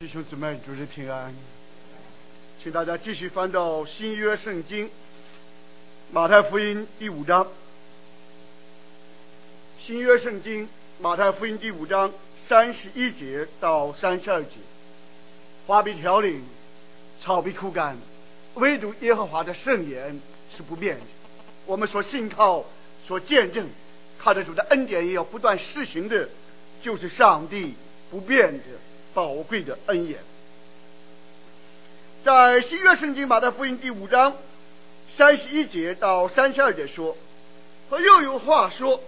弟兄姊妹，主日平安，请大家继续翻到新约圣经马太福音第五章。新约圣经马太福音第五章三十一节到三十二节，花比凋零，草必枯干，唯独耶和华的圣言是不变的。我们所信靠、所见证，靠着主的恩典也要不断施行的，就是上帝不变的。宝贵的恩言，在新约圣经马太福音第五章三十一节到三十二节说，和又有话说，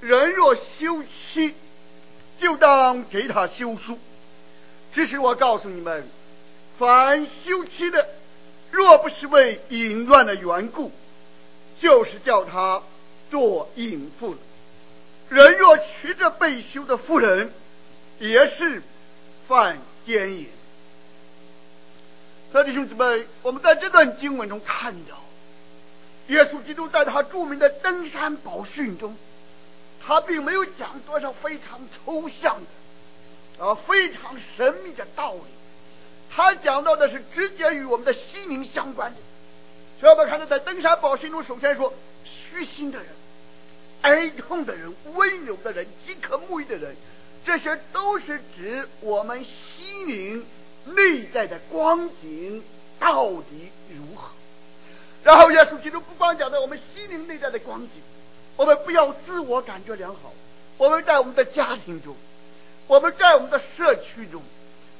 人若休妻，就当给他休书。只是我告诉你们，凡休妻的，若不是为淫乱的缘故，就是叫他做淫妇了。人若娶着被休的妇人，也是。犯奸淫。弟兄姊妹，我们在这段经文中看到，耶稣基督在他著名的登山宝训中，他并没有讲多少非常抽象的啊非常神秘的道理，他讲到的是直接与我们的心灵相关的。所以我们看到，在登山宝训中，首先说虚心的人、哀痛的人、温柔的人、饥渴慕义的人。这些都是指我们心灵内在的光景到底如何。然后耶稣基督不光讲到我们心灵内在的光景，我们不要自我感觉良好。我们在我们的家庭中，我们在我们的社区中，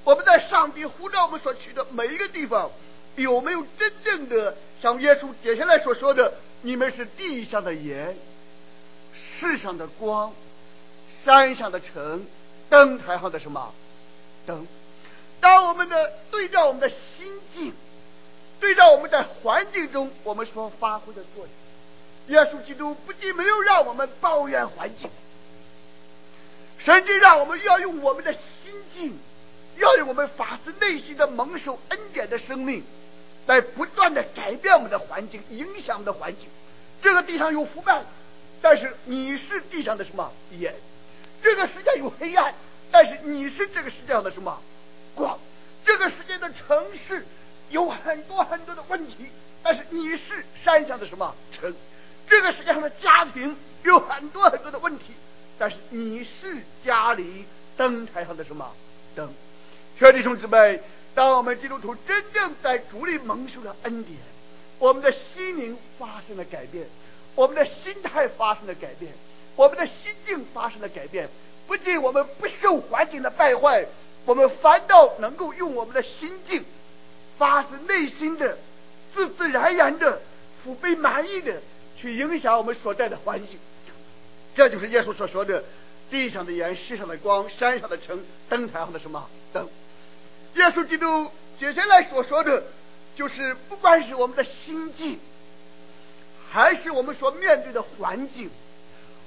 我们在上帝呼召我们所去的每一个地方，有没有真正的像耶稣接下来所说的：“你们是地上的盐，世上的光。”山上的城，灯台上的什么灯？当我们的对照我们的心境，对照我们在环境中我们所发挥的作用，耶稣基督不仅没有让我们抱怨环境，甚至让我们要用我们的心境，要用我们发自内心的蒙受恩典的生命，来不断的改变我们的环境，影响我们的环境。这个地上有腐败，但是你是地上的什么盐？这个世界有黑暗，但是你是这个世界上的什么光？这个世界的城市有很多很多的问题，但是你是山上的什么城？这个世界上的家庭有很多很多的问题，但是你是家里灯台上的什么灯？兄弟兄姊妹，当我们基督徒真正在主里蒙受了恩典，我们的心灵发生了改变，我们的心态发生了改变。我们的心境发生了改变，不仅我们不受环境的败坏，我们反倒能够用我们的心境，发自内心的、自自然然的、福杯满意的去影响我们所在的环境。这就是耶稣所说的：“地上的盐，世上的光，山上的城，灯台上的什么灯？”耶稣基督接下来所说的，就是不管是我们的心境，还是我们所面对的环境。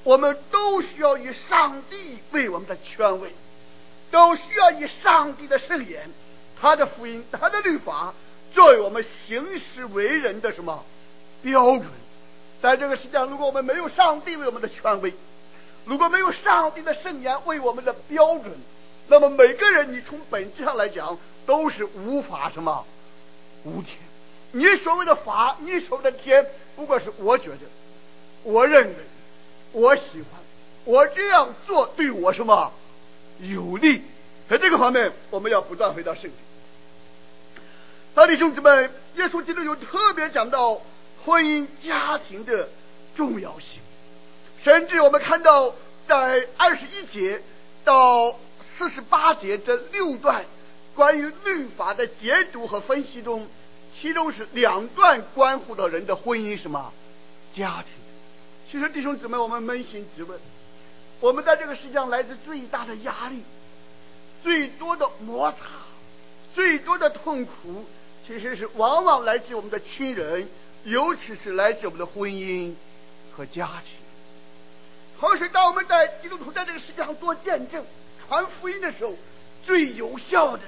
我们都需要以上帝为我们的权威，都需要以上帝的圣言、他的福音、他的律法作为我们行事为人的什么标准？在这个世界上，如果我们没有上帝为我们的权威，如果没有上帝的圣言为我们的标准，那么每个人你从本质上来讲都是无法什么无天。你所谓的法，你所谓的天，不过是我觉得，我认为。我喜欢，我这样做对我什么有利？在这个方面，我们要不断回到圣经。他的兄弟们，耶稣基督有特别讲到婚姻家庭的重要性，甚至我们看到在二十一节到四十八节这六段关于律法的解读和分析中，其中是两段关乎到人的婚姻什么家庭。其实弟兄姊妹，我们扪心自问，我们在这个世界上来自最大的压力、最多的摩擦、最多的痛苦，其实是往往来自我们的亲人，尤其是来自我们的婚姻和家庭。同时，当我们在基督徒在这个世界上做见证、传福音的时候，最有效的，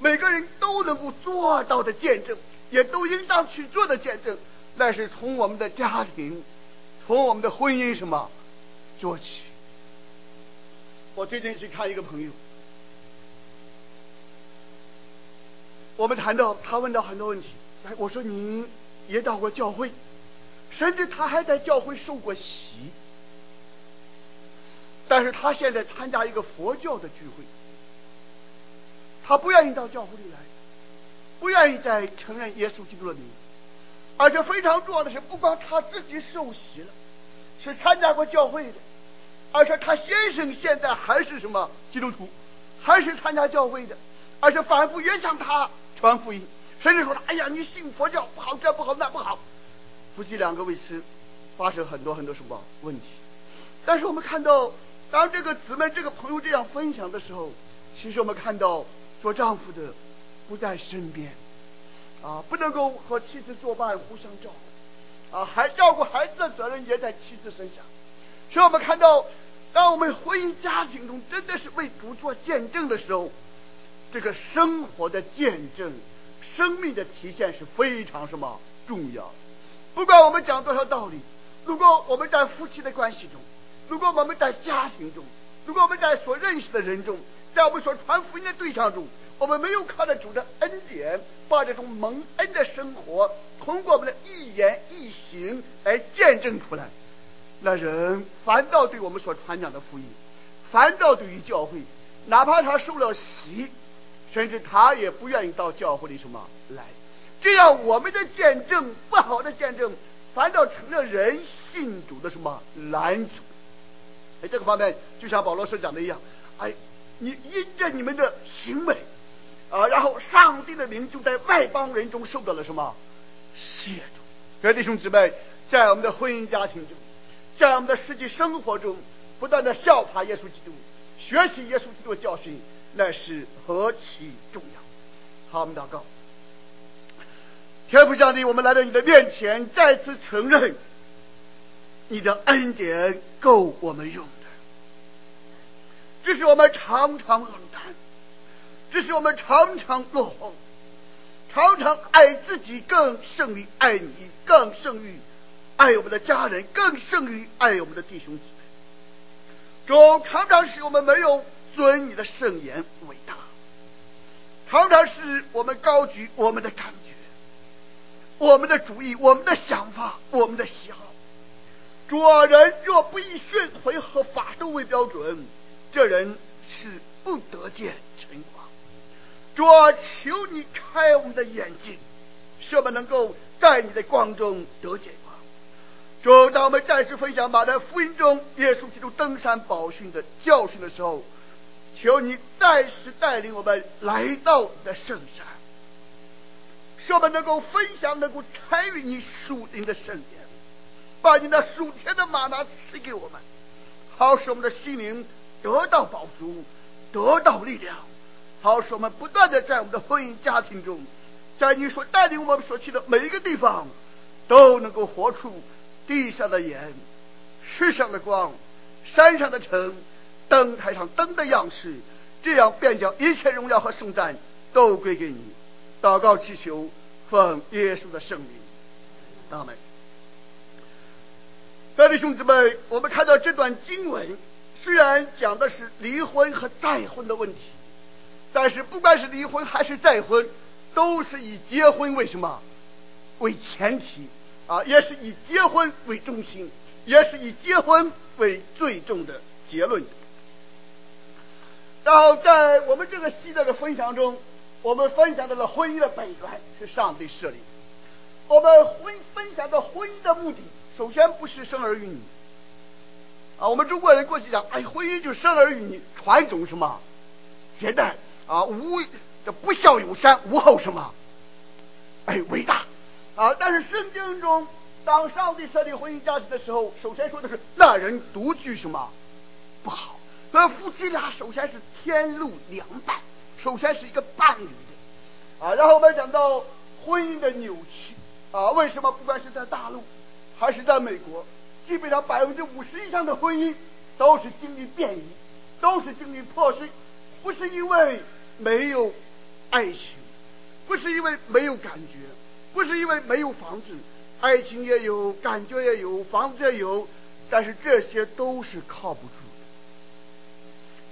每个人都能够做到的见证，也都应当去做的见证，那是从我们的家庭。从我们的婚姻什么？做起？我最近去看一个朋友，我们谈到他问到很多问题，哎，我说您也到过教会，甚至他还在教会受过洗，但是他现在参加一个佛教的聚会，他不愿意到教会里来，不愿意再承认耶稣基督的名，而且非常重要的是，不光他自己受洗了，是参加过教会的，而且他先生现在还是什么基督徒，还是参加教会的，而且反复也向他。传福音，甚至说他：“哎呀，你信佛教不好，这不好那不好。”夫妻两个为此发生很多很多什么问题。但是我们看到，当这个姊妹、这个朋友这样分享的时候，其实我们看到做丈夫的不在身边，啊，不能够和妻子作伴，互相照顾，啊，还照顾孩子的责任也在妻子身上。所以我们看到，当我们婚姻家庭中真的是为主做见证的时候。这个生活的见证，生命的体现是非常什么重要？不管我们讲多少道理，如果我们在夫妻的关系中，如果我们在家庭中，如果我们在所认识的人中，在我们所传福音的对象中，我们没有靠着主的恩典，把这种蒙恩的生活，通过我们的一言一行来见证出来，那人反倒对我们所传讲的福音，反倒对于教会，哪怕他受了洗。甚至他也不愿意到教会里什么来，这样我们的见证不好的见证，反倒成了人信主的什么拦阻。哎，这个方面就像保罗所讲的一样，哎，你因着你们的行为啊，然后上帝的名就在外邦人中受到了什么亵渎。各位弟兄姊妹，在我们的婚姻家庭中，在我们的实际生活中，不断的效法耶稣基督，学习耶稣基督的教训。那是何其重要！好，我们祷告。天父上帝，我们来到你的面前，再次承认你的恩典够我们用的。这是我们常常冷淡，只是我们常常落后，常常爱自己更胜于爱你，更胜于爱我们的家人，更胜于爱我们的弟兄姊妹。主常常使我们没有。尊你的圣言伟大，常常是我们高举我们的感觉、我们的主意、我们的想法、我们的喜好。主啊，人若不以训诲和法度为标准，这人是不得见晨光。主，求你开我们的眼睛，使我们能够在你的光中得见光。主，当我们再次分享马太福音中耶稣基督登山宝训的教训的时候。求你再次带领我们来到你的圣山，使我们能够分享，能够参与你属灵的圣殿，把你那属天的吗哪赐给我们，好使我们的心灵得到饱足，得到力量，好使我们不断的在我们的婚姻家庭中，在你所带领我们所去的每一个地方，都能够活出地上的盐，世上的光，山上的城。灯台上灯的样式，这样便将一切荣耀和圣赞都归给你。祷告祈求，奉耶稣的圣名，阿门。各位兄弟们，我们看到这段经文，虽然讲的是离婚和再婚的问题，但是不管是离婚还是再婚，都是以结婚为什么为前提啊，也是以结婚为中心，也是以结婚为最终的结论。然后在我们这个系列的分享中，我们分享到了婚姻的本源是上帝设立。我们婚分享的婚姻的目的，首先不是生儿育女啊。我们中国人过去讲，哎，婚姻就生儿育女，传宗什么，接代啊，无这不孝有三，无后什么，哎，伟大啊。但是圣经中，当上帝设立婚姻家庭的时候，首先说的是那人独居什么不好。那夫妻俩首先是天路两伴，首先是一个伴侣的啊。然后我们讲到婚姻的扭曲啊，为什么不管是在大陆还是在美国，基本上百分之五十以上的婚姻都是经历变异，都是经历破碎，不是因为没有爱情，不是因为没有感觉，不是因为没有房子，爱情也有，感觉也有，房子也有，但是这些都是靠不住的。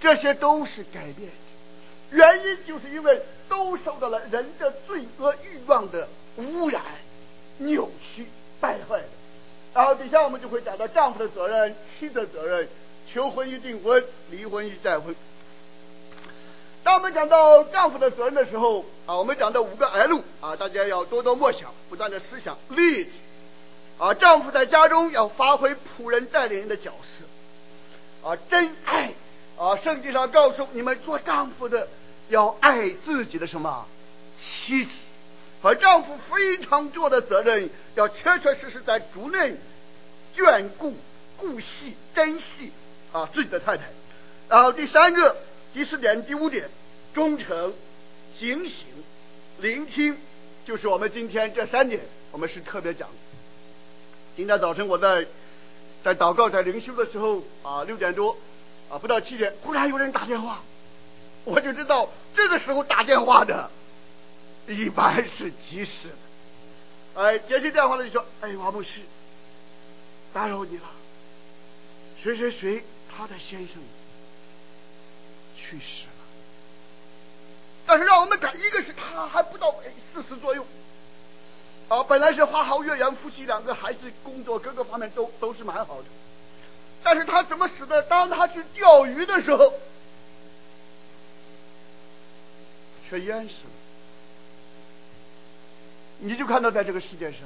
这些都是改变，原因就是因为都受到了人的罪恶欲望的污染、扭曲、败坏的。然后底下我们就会讲到丈夫的责任、妻子的责任、求婚与订婚、离婚与再婚。当我们讲到丈夫的责任的时候啊，我们讲到五个 L 啊，大家要多多默想，不断的思想。Lead 啊，丈夫在家中要发挥仆人带领人的角色啊，真爱啊，圣经上告诉你们做丈夫的要爱自己的什么妻子，而丈夫非常重要的责任要确确实实在主内眷顾、顾惜、珍惜啊自己的太太。然后第三个。第四点、第五点，忠诚、警醒、聆听，就是我们今天这三点，我们是特别讲的。今天早晨我在在祷告、在灵修的时候啊，六点多啊，不到七点，忽然有人打电话，我就知道这个时候打电话的，一般是急事。哎，接起电话了就说：“哎，王牧师，打扰你了，谁谁谁，他的先生。”去世了，但是让我们感，一个是他还不到四十左右，啊，本来是花好月圆，夫妻两个孩子工作各个方面都都是蛮好的，但是他怎么死的？当他去钓鱼的时候，却淹死了。你就看到在这个世界上，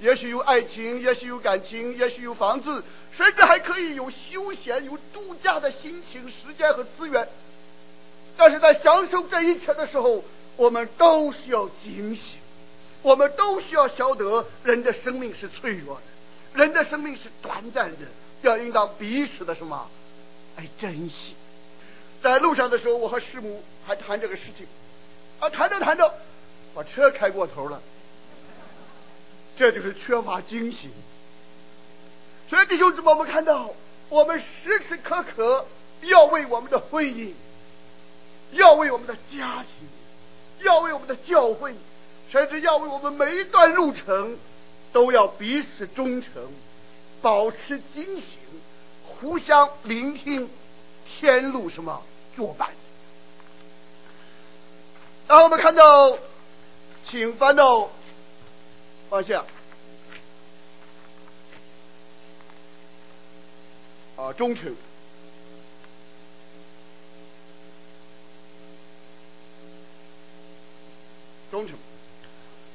也许有爱情，也许有感情，也许有房子。甚至还可以有休闲、有度假的心情、时间和资源，但是在享受这一切的时候，我们都需要警醒，我们都需要晓得人的生命是脆弱的，人的生命是短暂的，要应当彼此的什么？哎，珍惜。在路上的时候，我和师母还谈这个事情，啊，谈着谈着，把车开过头了，这就是缺乏警醒。所以弟兄姊妹，我们看到，我们时时刻刻要为我们的婚姻，要为我们的家庭，要为我们的教会，甚至要为我们每一段路程，都要彼此忠诚，保持警醒，互相聆听，天路什么作伴。然后我们看到，请翻到往下。啊，忠诚，忠诚。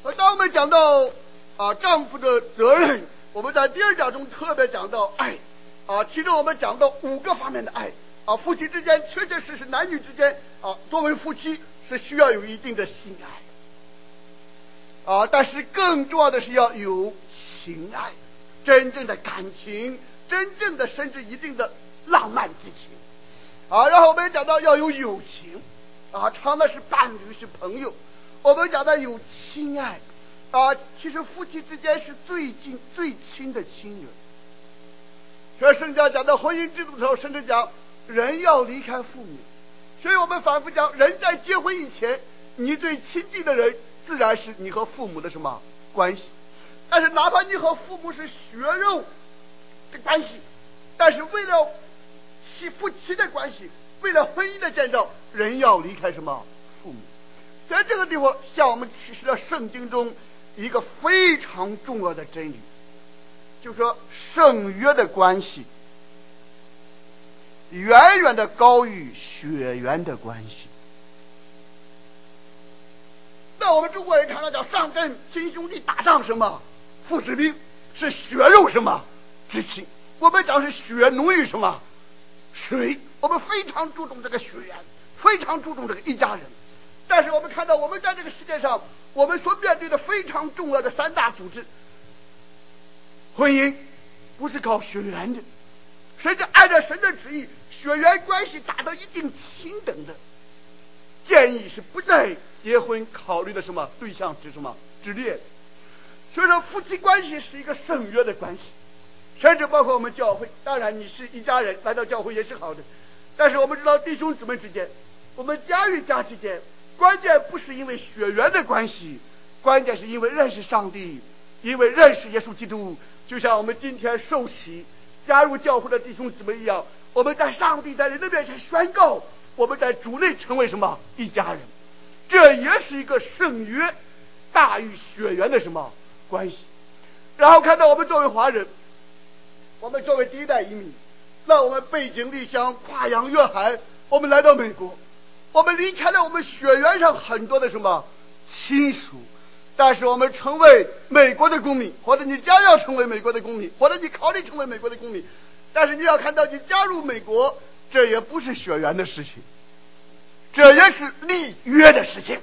而当我们讲到啊丈夫的责任，我们在第二讲中特别讲到爱啊，其中我们讲到五个方面的爱啊，夫妻之间确确实实男女之间啊，作为夫妻是需要有一定的性爱啊，但是更重要的是要有情爱，真正的感情。真正的甚至一定的浪漫之情啊，然后我们讲到要有友情啊，常的是伴侣是朋友。我们讲到有亲爱啊，其实夫妻之间是最近最亲的亲人。所以圣经讲到婚姻制度的时候，甚至讲人要离开父母。所以我们反复讲，人在结婚以前，你最亲近的人自然是你和父母的什么关系？但是哪怕你和父母是血肉的。关系，但是为了妻夫妻的关系，为了婚姻的建造，人要离开什么父母？在这个地方向我们启示了圣经中一个非常重要的真理，就说圣约的关系远远的高于血缘的关系。那我们中国人常常讲上阵亲兄弟打仗什么父子兵是血肉什么？之情，我们讲是血浓于什么水？我们非常注重这个血缘，非常注重这个一家人。但是我们看到，我们在这个世界上，我们所面对的非常重要的三大组织，婚姻不是靠血缘的，甚至按照神的旨意，血缘关系达到一定亲等的，建议是不再结婚考虑的什么对象之什么之列。所以说，夫妻关系是一个圣约的关系。甚至包括我们教会，当然你是一家人来到教会也是好的，但是我们知道弟兄姊妹之间，我们家与家之间，关键不是因为血缘的关系，关键是因为认识上帝，因为认识耶稣基督。就像我们今天受洗加入教会的弟兄姊妹一样，我们在上帝在人的面前宣告，我们在主内成为什么一家人？这也是一个圣约大于血缘的什么关系？然后看到我们作为华人，我们作为第一代移民，那我们背井离乡，跨洋越海，我们来到美国，我们离开了我们血缘上很多的什么亲属，但是我们成为美国的公民，或者你将要成为美国的公民，或者你考虑成为美国的公民，但是你要看到你加入美国，这也不是血缘的事情，这也是立约的事情。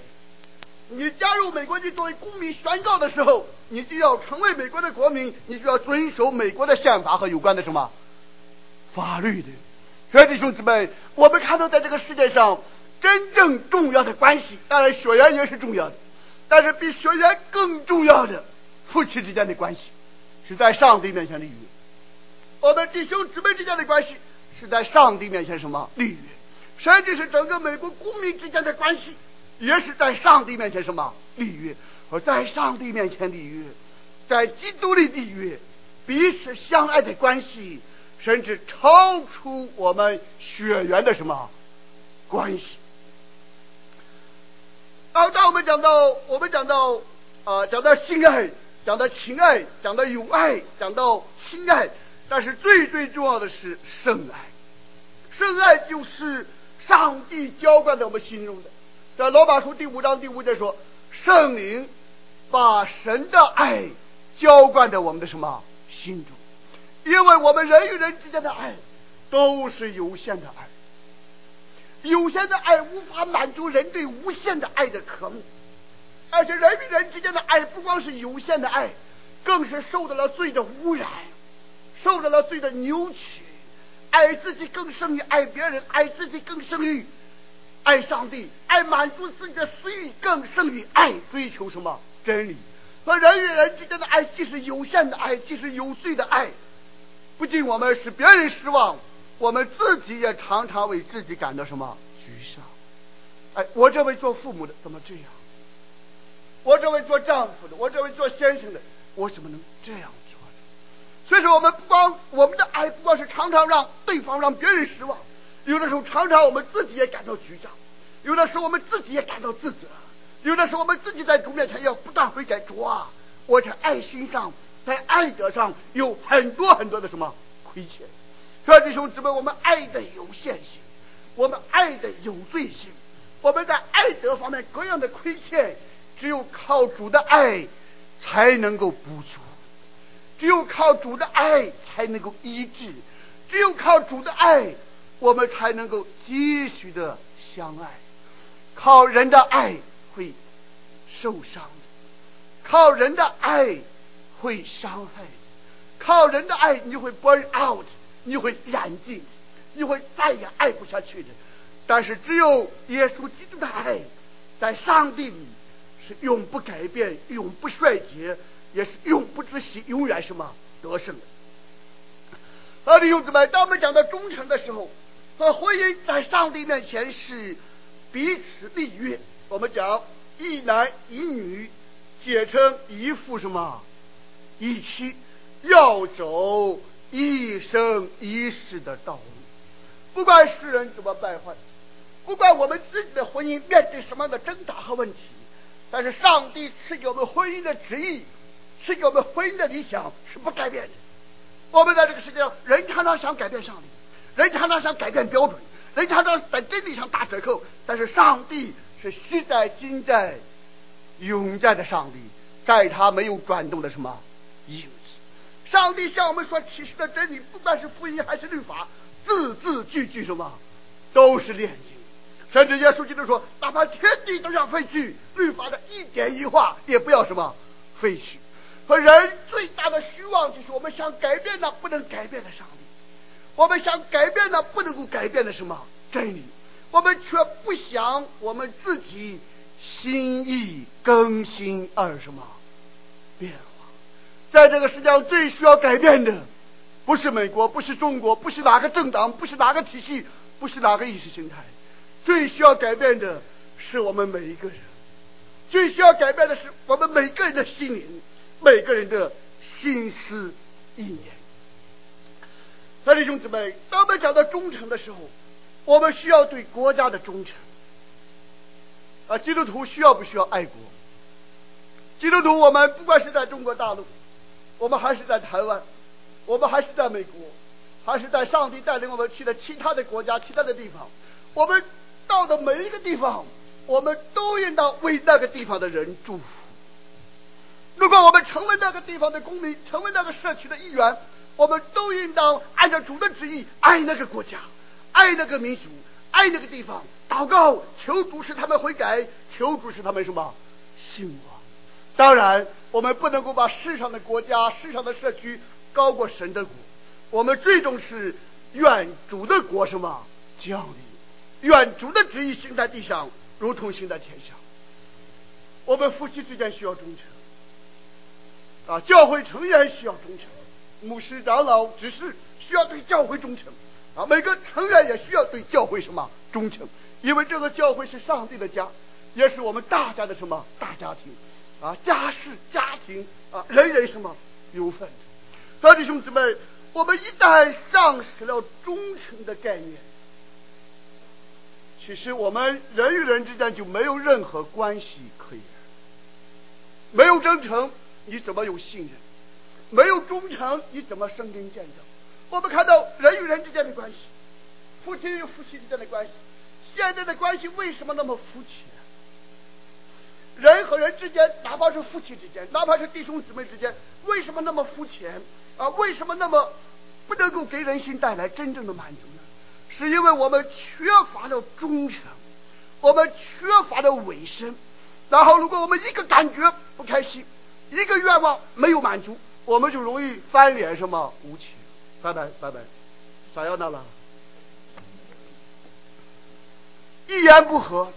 你加入美国，你作为公民宣告的时候，你就要成为美国的国民，你就要遵守美国的宪法和有关的什么法律的。所以弟兄姊妹，我们看到在这个世界上真正重要的关系，当然血缘也是重要的，但是比血缘更重要的夫妻之间的关系，是在上帝面前的约。我们弟兄姊妹之间的关系是在上帝面前什么立约，甚至是整个美国公民之间的关系。也是在上帝面前什么立约，而在上帝面前立约，在基督里立约，彼此相爱的关系，甚至超出我们血缘的什么关系。啊，当我们讲到我们讲到啊，讲到性爱，讲到情爱，讲到友爱，讲到亲爱，但是最最重要的是圣爱，圣爱就是上帝浇灌在我们心中的。在罗马书第五章第五节说，圣灵把神的爱浇灌在我们的什么心中？因为我们人与人之间的爱都是有限的爱，有限的爱无法满足人对无限的爱的渴慕，而且人与人之间的爱不光是有限的爱，更是受到了罪的污染，受到了罪的扭曲，爱自己更胜于爱别人，爱自己更胜于。爱上帝，爱满足自己的私欲，更胜于爱追求什么真理。和人与人之间的爱，既是有限的爱，既是有罪的爱。不仅我们使别人失望，我们自己也常常为自己感到什么沮丧。哎，我这位做父母的怎么这样？我这位做丈夫的，我这位做先生的，我怎么能这样？所以说，我们不光我们的爱，不光是常常让对方让别人失望。有的时候，常常我们自己也感到沮丧；有的时候，我们自己也感到自责；有的时候，我们自己在主面前要不断悔改。主啊，我在爱心上，在爱德上有很多很多的什么亏欠。所以弟兄姊妹，我们爱的有限性，我们爱的有罪性，我们在爱德方面各样的亏欠，只有靠主的爱才能够补足，只有靠主的爱才能够医治，只有靠主的爱。我们才能够继续的相爱，靠人的爱会受伤的，靠人的爱会伤害的，靠人的爱你会 burn out，你会燃尽，你会再也爱不下去的。但是只有耶稣基督的爱，在上帝里是永不改变、永不衰竭，也是永不止息、永远什么得胜的。好，弟兄姊妹，当我们讲到忠诚的时候。和婚姻在上帝面前是彼此立约。我们讲一男一女结成一夫什么一妻，要走一生一世的道路。不管世人怎么败坏，不管我们自己的婚姻面对什么样的挣扎和问题，但是上帝赐给我们婚姻的旨意，是给我们婚姻的理想是不改变的。我们在这个世界上，人常常想改变上帝。人常常想改变标准，人常常在真理上打折扣，但是上帝是昔在、今在、永在的上帝，在他没有转动的什么影子。上帝向我们说启示的真理，不管是福音还是律法，字字句句什么都是炼金。甚至耶稣基督说，哪怕天地都要废去，律法的一点一画也不要什么废去。和人最大的虚妄就是我们想改变那不能改变的上帝。我们想改变那不能够改变的什么？真理，我们却不想我们自己心意更新而什么？变化。在这个世界上最需要改变的，不是美国，不是中国，不是哪个政党，不是哪个体系，不是哪个意识形态，最需要改变的是我们每一个人，最需要改变的是我们每个人的心灵，每个人的心思意念。弟兄姊妹，当我们讲到忠诚的时候，我们需要对国家的忠诚。啊，基督徒需要不需要爱国？基督徒，我们不管是在中国大陆，我们还是在台湾，我们还是在美国，还是在上帝带领我们去的其他的国家、其他的地方，我们到的每一个地方，我们都应当为那个地方的人祝福。如果我们成为那个地方的公民，成为那个社区的一员，我们都应当按照主的旨意爱那个国家，爱那个民族，爱那个地方，祷告求主使他们悔改，求主使他们什么信我。当然，我们不能够把世上的国家、世上的社区高过神的国。我们最终是愿主的国什么降临，愿主的旨意行在地上，如同行在天上。我们夫妻之间需要忠诚。啊，教会成员需要忠诚，牧师、长老、执事需要对教会忠诚，啊，每个成员也需要对教会什么忠诚，因为这个教会是上帝的家，也是我们大家的什么大家庭，啊，家事家庭啊，人人什么有份。所以弟兄姊妹，我们一旦丧失了忠诚的概念，其实我们人与人之间就没有任何关系可言，没有真诚。你怎么有信任？没有忠诚，你怎么生根建造？我们看到人与人之间的关系，夫妻与夫妻之间的关系，现在的关系为什么那么肤浅？人和人之间，哪怕是夫妻之间，哪怕是弟兄姊妹之间，为什么那么肤浅？啊，为什么那么不能够给人心带来真正的满足呢？是因为我们缺乏了忠诚，我们缺乏了委身。然后，如果我们一个感觉不开心，一个愿望没有满足，我们就容易翻脸什么无情。拜拜拜拜，啥要那了？一言不合，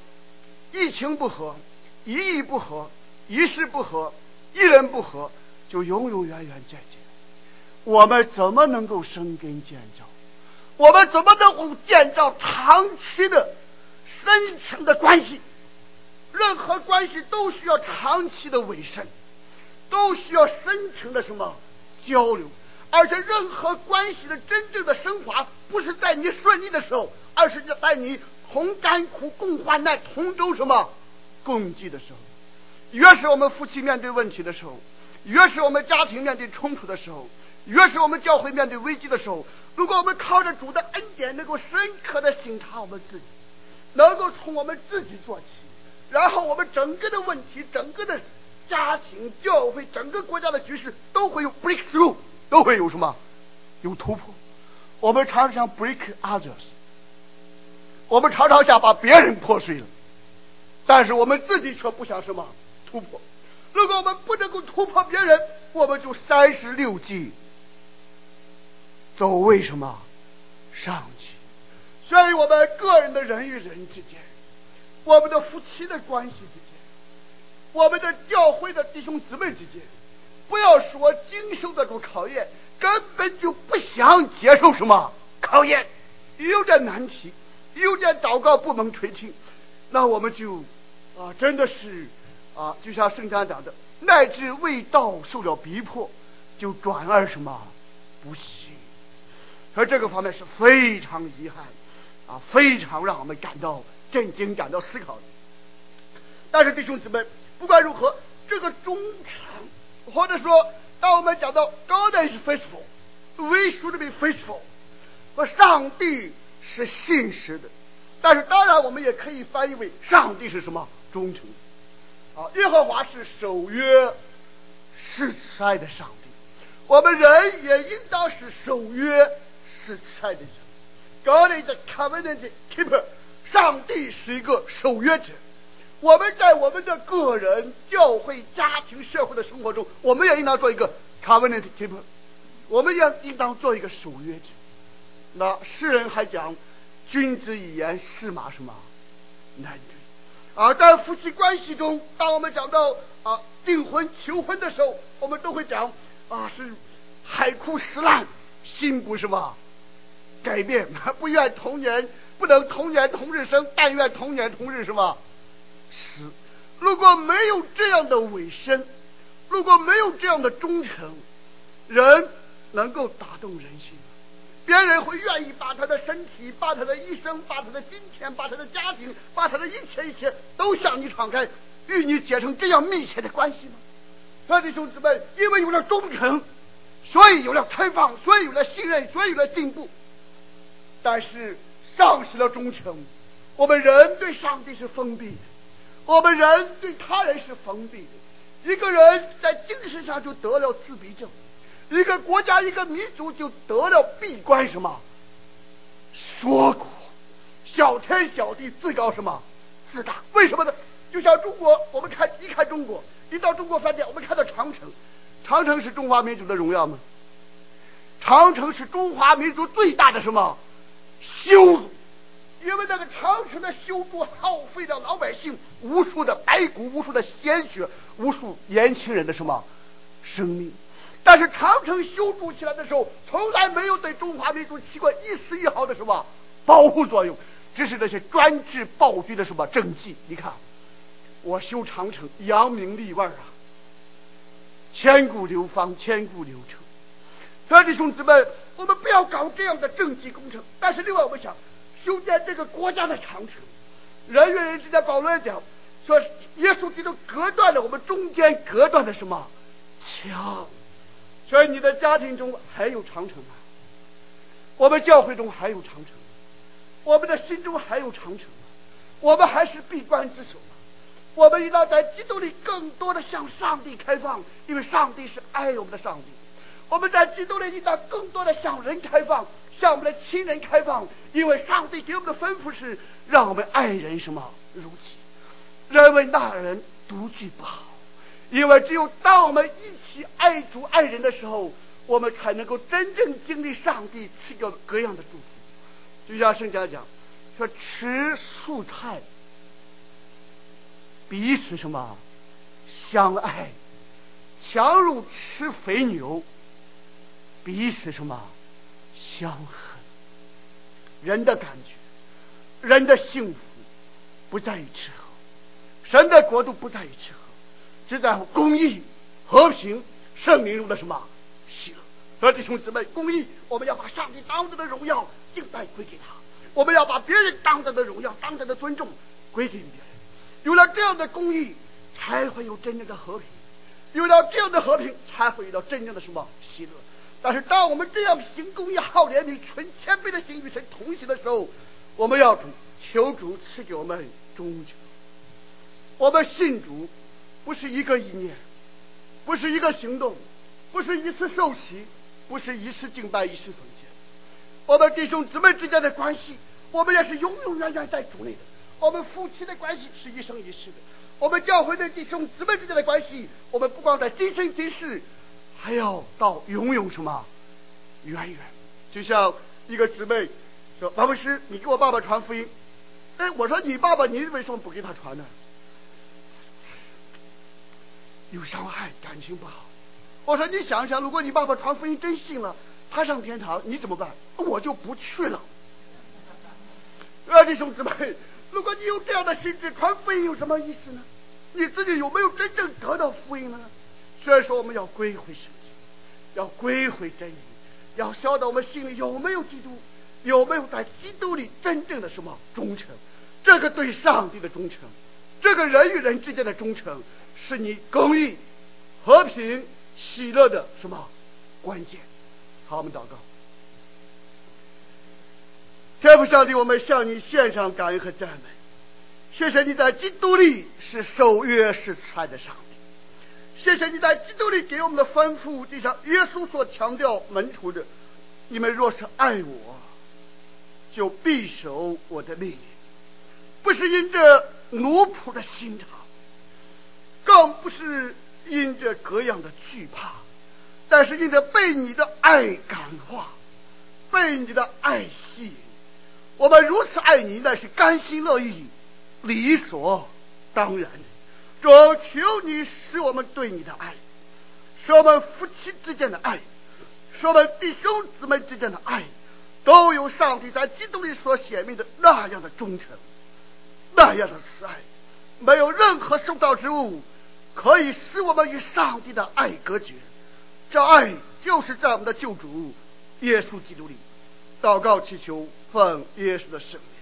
一情不合，一意不合，一事不合，一人不合，就永永远远再见。我们怎么能够生根建造？我们怎么能够建造长期的深层的关系？任何关系都需要长期的委身。都需要深层的什么交流，而且任何关系的真正的升华，不是在你顺利的时候，而是在你同甘苦、共患难、同舟什么共济的时候。越是我们夫妻面对问题的时候，越是我们家庭面对冲突的时候，越是我们教会面对危机的时候，如果我们靠着主的恩典，能够深刻的省察我们自己，能够从我们自己做起，然后我们整个的问题，整个的。家庭、教会、整个国家的局势都会有 breakthrough，都会有什么？有突破。我们常常想 break others，我们常常想把别人破碎了，但是我们自己却不想什么突破。如果我们不能够突破别人，我们就三十六计，走为什么上计？所以，我们个人的人与人之间，我们的夫妻的关系之间。我们的教会的弟兄姊妹之间，不要说经受得住考验，根本就不想接受什么考验，有点难题，有点祷告不能垂听，那我们就啊，真的是啊，就像圣经讲的，乃至未到受了逼迫，就转而什么不信。而这个方面是非常遗憾啊，非常让我们感到震惊、感到思考的。但是弟兄姊妹。不管如何，这个忠诚，或者说，当我们讲到 God is faithful，we should be faithful，和上帝是信实的，但是当然我们也可以翻译为上帝是什么忠诚？啊，耶和华是守约、是慈爱的上帝，我们人也应当是守约、是慈爱的人。God is a covenant keeper，上帝是一个守约者。我们在我们的个人、教会、家庭、社会的生活中，我们也应当做一个 covenant keeper，我们也应当做一个守约者。那诗人还讲，君子一言，驷马什么难追。而，在夫妻关系中，当我们讲到啊订婚求婚的时候，我们都会讲啊是海枯石烂，心不什么改变，不愿同年不能同年同日生，但愿同年同日什么。死，如果没有这样的委身，如果没有这样的忠诚，人能够打动人心吗？别人会愿意把他的身体、把他的一生、把他的金钱、把他的家庭、把他的一切一切都向你敞开，与你结成这样密切的关系吗？他弟兄弟们，因为有了忠诚，所以有了开放，所以有了信任，所以有了进步。但是丧失了忠诚，我们人对上帝是封闭的，我们人对他人是封闭的。一个人在精神上就得了自闭症，一个国家、一个民族就得了闭关什么锁国，小天小地，自高什么自大？为什么呢？就像中国，我们看一看中国。一到中国饭店，我们看到长城，长城是中华民族的荣耀吗？长城是中华民族最大的什么羞辱？因为那个长城的修筑耗费了老百姓无数的白骨、无数的鲜血、无数年轻人的什么生命。但是长城修筑起来的时候，从来没有对中华民族起过一丝一毫的什么保护作用，只是那些专制暴君的什么政绩。你看。我修长城，扬名立万啊！千古流芳，千古流传。所以弟兄弟们，我们不要搞这样的政绩工程。但是另外，我们想修建这个国家的长城，人与人之间，保罗讲说，耶稣基督隔断了我们中间隔断的什么墙？所以你的家庭中还有长城吗？我们教会中还有长城？我们的心中还有长城吗？我们还是闭关之守吗？我们应当在基督里更多的向上帝开放，因为上帝是爱我们的上帝。我们在基督里应当更多的向人开放，向我们的亲人开放，因为上帝给我们的吩咐是让我们爱人什么如己，认为那人独居不好。因为只有当我们一起爱主爱人的时候，我们才能够真正经历上帝赐给各样的祝福。就像圣经讲说，吃素菜。彼此什么相爱，强如吃肥牛；彼此什么相恨。人的感觉，人的幸福不在于吃喝，神的国度不在于吃喝，只在乎公义、和平、圣灵中的什么喜乐。所以弟兄姊妹，公义，我们要把上帝当得的荣耀敬拜归给他；我们要把别人当得的荣耀、当得的尊重归给别人。有了这样的公义，才会有真正的和平；有了这样的和平，才会有了真正的什么喜乐。但是，当我们这样行公义、好怜悯、存谦卑的心与神同行的时候，我们要主求主赐给我们忠诚。我们信主不是一个意念，不是一个行动，不是一次受洗，不是一次敬拜、一次奉献。我们弟兄姊妹之间的关系，我们也是永永远远在主内的。我们夫妻的关系是一生一世的，我们教会的弟兄姊妹之间的关系，我们不光在今生今世，还要到永永什么远远。就像一个姊妹说：“王牧师，你给我爸爸传福音。”哎，我说你爸爸，你为什么不给他传呢？有伤害，感情不好。我说你想想，如果你爸爸传福音真信了，他上天堂，你怎么办？我就不去了。啊，弟兄姊妹。如果你有这样的心智，传福音有什么意思呢？你自己有没有真正得到福音呢？所以说，我们要归回神，要归回真理，要晓得我们心里有没有基督，有没有在基督里真正的什么忠诚。这个对上帝的忠诚，这个人与人之间的忠诚，是你公义、和平、喜乐的什么关键。好，我们祷告。天父上帝，我们向你献上感恩和赞美。谢谢你在基督里是守约是才的上帝。谢谢你在基督里给我们的吩咐，就像耶稣所强调门徒的：你们若是爱我，就必守我的命令。不是因着奴仆的心肠，更不是因着各样的惧怕，但是因着被你的爱感化，被你的爱吸引。我们如此爱你，那是甘心乐意、理所当然的。主求你使我们对你的爱，使我们夫妻之间的爱，使我们弟兄姊妹之间的爱，都有上帝在基督里所显明的那样的忠诚，那样的慈爱。没有任何受造之物可以使我们与上帝的爱隔绝。这爱就是在我们的救主耶稣基督里。祷告祈求，奉耶稣的圣名。